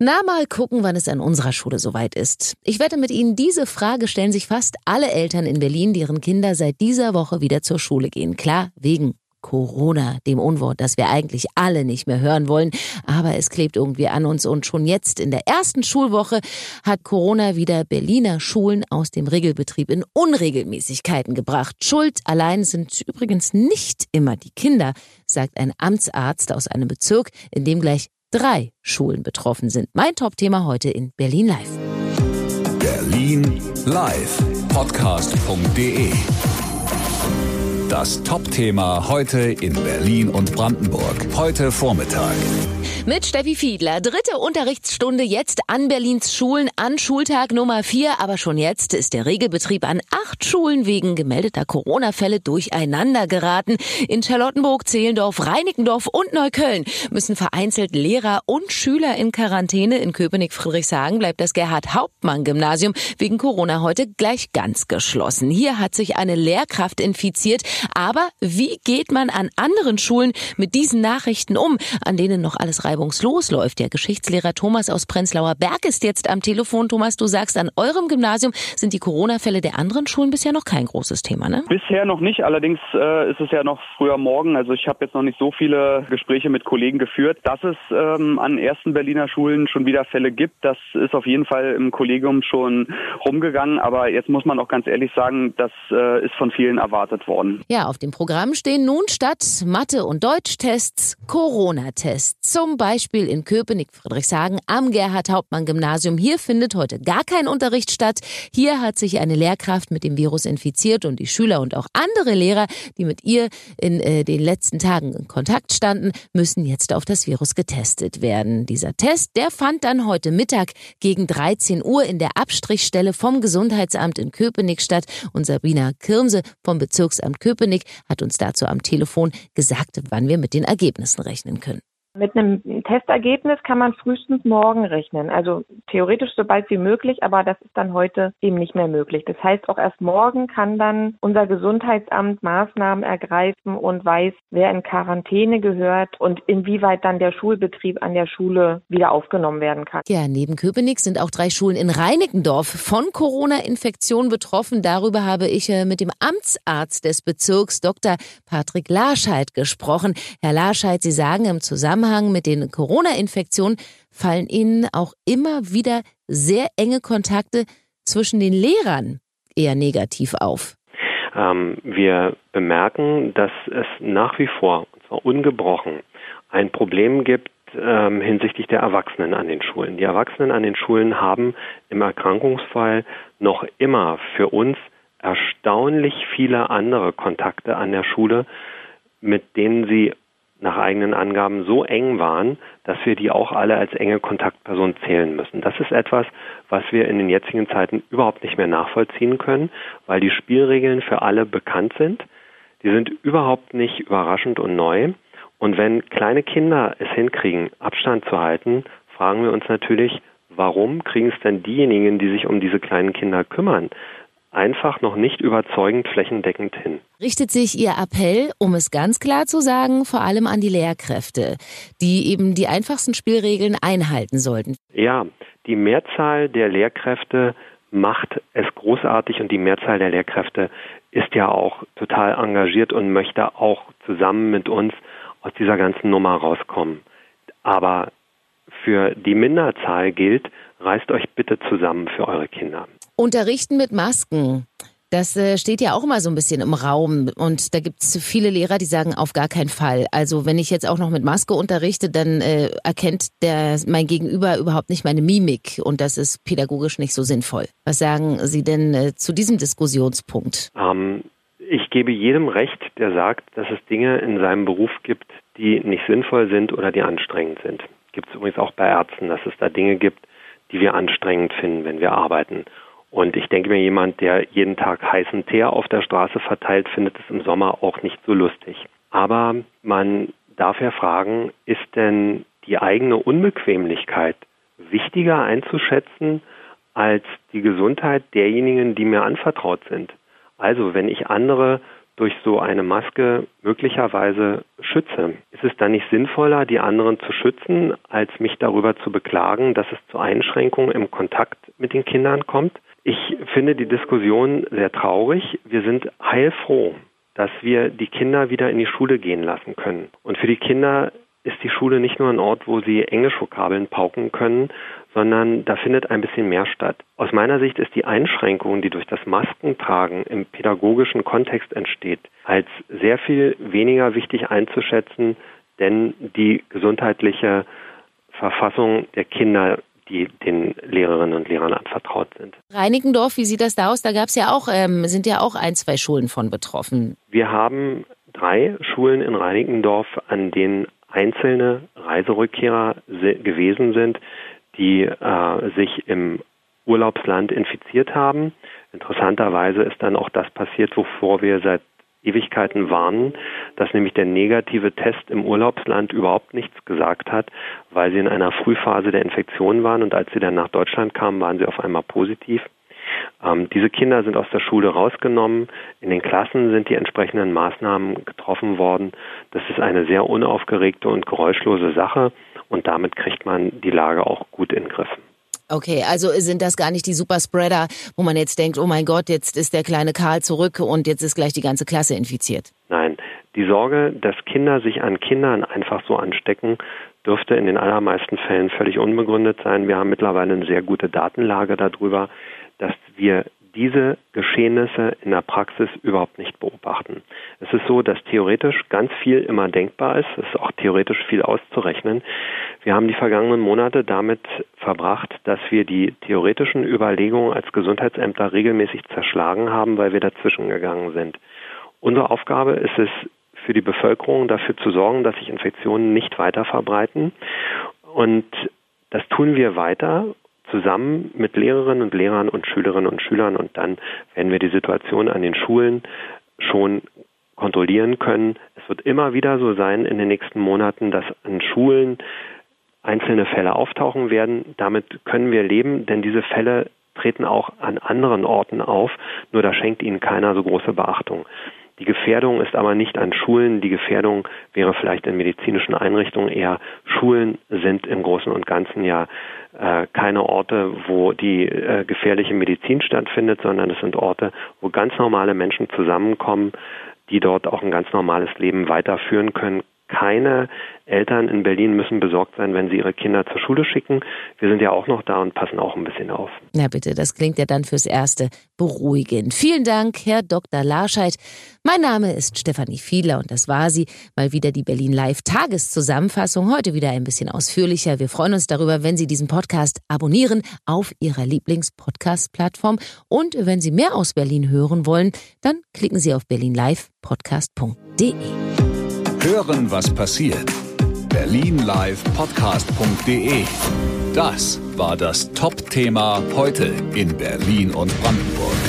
Na, mal gucken, wann es an unserer Schule soweit ist. Ich wette mit Ihnen, diese Frage stellen sich fast alle Eltern in Berlin, deren Kinder seit dieser Woche wieder zur Schule gehen. Klar, wegen Corona, dem Unwort, das wir eigentlich alle nicht mehr hören wollen, aber es klebt irgendwie an uns und schon jetzt in der ersten Schulwoche hat Corona wieder Berliner Schulen aus dem Regelbetrieb in Unregelmäßigkeiten gebracht. Schuld allein sind übrigens nicht immer die Kinder, sagt ein Amtsarzt aus einem Bezirk, in dem gleich drei Schulen betroffen sind. Mein Top-Thema heute in Berlin Live. Berlin Live. Podcast.de das Top-Thema heute in Berlin und Brandenburg. Heute Vormittag. Mit Steffi Fiedler. Dritte Unterrichtsstunde jetzt an Berlins Schulen an Schultag Nummer 4. Aber schon jetzt ist der Regelbetrieb an acht Schulen wegen gemeldeter Corona-Fälle durcheinander geraten. In Charlottenburg, Zehlendorf, Reinickendorf und Neukölln müssen vereinzelt Lehrer und Schüler in Quarantäne. In Köpenick-Friedrichshagen bleibt das Gerhard-Hauptmann-Gymnasium wegen Corona heute gleich ganz geschlossen. Hier hat sich eine Lehrkraft infiziert. Aber wie geht man an anderen Schulen mit diesen Nachrichten um, an denen noch alles reibungslos reibungslos läuft. Der Geschichtslehrer Thomas aus Prenzlauer Berg ist jetzt am Telefon. Thomas, du sagst, an eurem Gymnasium sind die Corona-Fälle der anderen Schulen bisher noch kein großes Thema, ne? Bisher noch nicht. Allerdings äh, ist es ja noch früher Morgen. Also ich habe jetzt noch nicht so viele Gespräche mit Kollegen geführt. Dass es ähm, an ersten Berliner Schulen schon wieder Fälle gibt, das ist auf jeden Fall im Kollegium schon rumgegangen. Aber jetzt muss man auch ganz ehrlich sagen, das äh, ist von vielen erwartet worden. Ja, auf dem Programm stehen nun statt Mathe- und Deutschtests Corona-Tests. Zum Beispiel Beispiel in Köpenick, Friedrichshagen am Gerhard-Hauptmann-Gymnasium. Hier findet heute gar kein Unterricht statt. Hier hat sich eine Lehrkraft mit dem Virus infiziert und die Schüler und auch andere Lehrer, die mit ihr in äh, den letzten Tagen in Kontakt standen, müssen jetzt auf das Virus getestet werden. Dieser Test, der fand dann heute Mittag gegen 13 Uhr in der Abstrichstelle vom Gesundheitsamt in Köpenick statt. Und Sabina Kirmse vom Bezirksamt Köpenick hat uns dazu am Telefon gesagt, wann wir mit den Ergebnissen rechnen können. Mit einem Testergebnis kann man frühestens morgen rechnen. Also theoretisch so bald wie möglich, aber das ist dann heute eben nicht mehr möglich. Das heißt, auch erst morgen kann dann unser Gesundheitsamt Maßnahmen ergreifen und weiß, wer in Quarantäne gehört und inwieweit dann der Schulbetrieb an der Schule wieder aufgenommen werden kann. Ja, neben Köpenick sind auch drei Schulen in Reinickendorf von Corona-Infektion betroffen. Darüber habe ich äh, mit dem Amtsarzt des Bezirks Dr. Patrick Larscheid gesprochen. Herr Larscheid, Sie sagen im Zusammenhang Zusammenhang mit den Corona-Infektionen fallen Ihnen auch immer wieder sehr enge Kontakte zwischen den Lehrern eher negativ auf. Ähm, wir bemerken, dass es nach wie vor, und zwar ungebrochen, ein Problem gibt ähm, hinsichtlich der Erwachsenen an den Schulen. Die Erwachsenen an den Schulen haben im Erkrankungsfall noch immer für uns erstaunlich viele andere Kontakte an der Schule, mit denen sie nach eigenen Angaben so eng waren, dass wir die auch alle als enge Kontaktperson zählen müssen. Das ist etwas, was wir in den jetzigen Zeiten überhaupt nicht mehr nachvollziehen können, weil die Spielregeln für alle bekannt sind. Die sind überhaupt nicht überraschend und neu. Und wenn kleine Kinder es hinkriegen, Abstand zu halten, fragen wir uns natürlich, warum kriegen es denn diejenigen, die sich um diese kleinen Kinder kümmern, einfach noch nicht überzeugend flächendeckend hin. Richtet sich Ihr Appell, um es ganz klar zu sagen, vor allem an die Lehrkräfte, die eben die einfachsten Spielregeln einhalten sollten? Ja, die Mehrzahl der Lehrkräfte macht es großartig und die Mehrzahl der Lehrkräfte ist ja auch total engagiert und möchte auch zusammen mit uns aus dieser ganzen Nummer rauskommen. Aber für die Minderzahl gilt, reißt euch bitte zusammen für eure Kinder. Unterrichten mit Masken. Das äh, steht ja auch immer so ein bisschen im Raum und da gibt es viele Lehrer, die sagen auf gar keinen Fall. Also wenn ich jetzt auch noch mit Maske unterrichte, dann äh, erkennt der mein Gegenüber überhaupt nicht meine Mimik und das ist pädagogisch nicht so sinnvoll. Was sagen Sie denn äh, zu diesem Diskussionspunkt? Ähm, ich gebe jedem recht, der sagt, dass es Dinge in seinem Beruf gibt, die nicht sinnvoll sind oder die anstrengend sind. Gibt es übrigens auch bei Ärzten, dass es da Dinge gibt, die wir anstrengend finden, wenn wir arbeiten. Und ich denke mir, jemand, der jeden Tag heißen Teer auf der Straße verteilt, findet es im Sommer auch nicht so lustig. Aber man darf ja fragen, ist denn die eigene Unbequemlichkeit wichtiger einzuschätzen als die Gesundheit derjenigen, die mir anvertraut sind? Also wenn ich andere durch so eine Maske möglicherweise schütze. Ist es dann nicht sinnvoller, die anderen zu schützen, als mich darüber zu beklagen, dass es zu Einschränkungen im Kontakt mit den Kindern kommt? Ich finde die Diskussion sehr traurig. Wir sind heilfroh, dass wir die Kinder wieder in die Schule gehen lassen können. Und für die Kinder ist die Schule nicht nur ein Ort, wo sie Englischvokabeln pauken können, sondern da findet ein bisschen mehr statt. Aus meiner Sicht ist die Einschränkung, die durch das Maskentragen im pädagogischen Kontext entsteht, als sehr viel weniger wichtig einzuschätzen, denn die gesundheitliche Verfassung der Kinder die den Lehrerinnen und Lehrern anvertraut sind. Reinickendorf, wie sieht das da aus? Da gab es ja auch, ähm, sind ja auch ein, zwei Schulen von betroffen. Wir haben drei Schulen in Reinickendorf, an denen einzelne Reiserückkehrer gewesen sind, die äh, sich im Urlaubsland infiziert haben. Interessanterweise ist dann auch das passiert, wovor wir seit Ewigkeiten warnen, dass nämlich der negative Test im Urlaubsland überhaupt nichts gesagt hat, weil sie in einer Frühphase der Infektion waren und als sie dann nach Deutschland kamen, waren sie auf einmal positiv. Ähm, diese Kinder sind aus der Schule rausgenommen. In den Klassen sind die entsprechenden Maßnahmen getroffen worden. Das ist eine sehr unaufgeregte und geräuschlose Sache und damit kriegt man die Lage auch gut in den Griff. Okay, also sind das gar nicht die Superspreader, wo man jetzt denkt, oh mein Gott, jetzt ist der kleine Karl zurück und jetzt ist gleich die ganze Klasse infiziert. Nein, die Sorge, dass Kinder sich an Kindern einfach so anstecken, dürfte in den allermeisten Fällen völlig unbegründet sein. Wir haben mittlerweile eine sehr gute Datenlage darüber dass wir diese Geschehnisse in der Praxis überhaupt nicht beobachten. Es ist so, dass theoretisch ganz viel immer denkbar ist. Es ist auch theoretisch viel auszurechnen. Wir haben die vergangenen Monate damit verbracht, dass wir die theoretischen Überlegungen als Gesundheitsämter regelmäßig zerschlagen haben, weil wir dazwischen gegangen sind. Unsere Aufgabe ist es, für die Bevölkerung dafür zu sorgen, dass sich Infektionen nicht weiter verbreiten. Und das tun wir weiter zusammen mit Lehrerinnen und Lehrern und Schülerinnen und Schülern und dann werden wir die Situation an den Schulen schon kontrollieren können. Es wird immer wieder so sein in den nächsten Monaten, dass an Schulen einzelne Fälle auftauchen werden. Damit können wir leben, denn diese Fälle treten auch an anderen Orten auf, nur da schenkt ihnen keiner so große Beachtung. Die Gefährdung ist aber nicht an Schulen. Die Gefährdung wäre vielleicht in medizinischen Einrichtungen eher. Schulen sind im Großen und Ganzen ja äh, keine Orte, wo die äh, gefährliche Medizin stattfindet, sondern es sind Orte, wo ganz normale Menschen zusammenkommen, die dort auch ein ganz normales Leben weiterführen können, keine Eltern in Berlin müssen besorgt sein, wenn sie ihre Kinder zur Schule schicken. Wir sind ja auch noch da und passen auch ein bisschen auf. Na bitte, das klingt ja dann fürs Erste beruhigend. Vielen Dank, Herr Dr. Larscheid. Mein Name ist Stefanie Fiedler und das war sie. Mal wieder die Berlin Live Tageszusammenfassung. Heute wieder ein bisschen ausführlicher. Wir freuen uns darüber, wenn Sie diesen Podcast abonnieren auf Ihrer Lieblingspodcast-Plattform. Und wenn Sie mehr aus Berlin hören wollen, dann klicken Sie auf berlinlivepodcast.de. Hören, was passiert. Berlinlivepodcast.de. Das war das Top-Thema heute in Berlin und Brandenburg.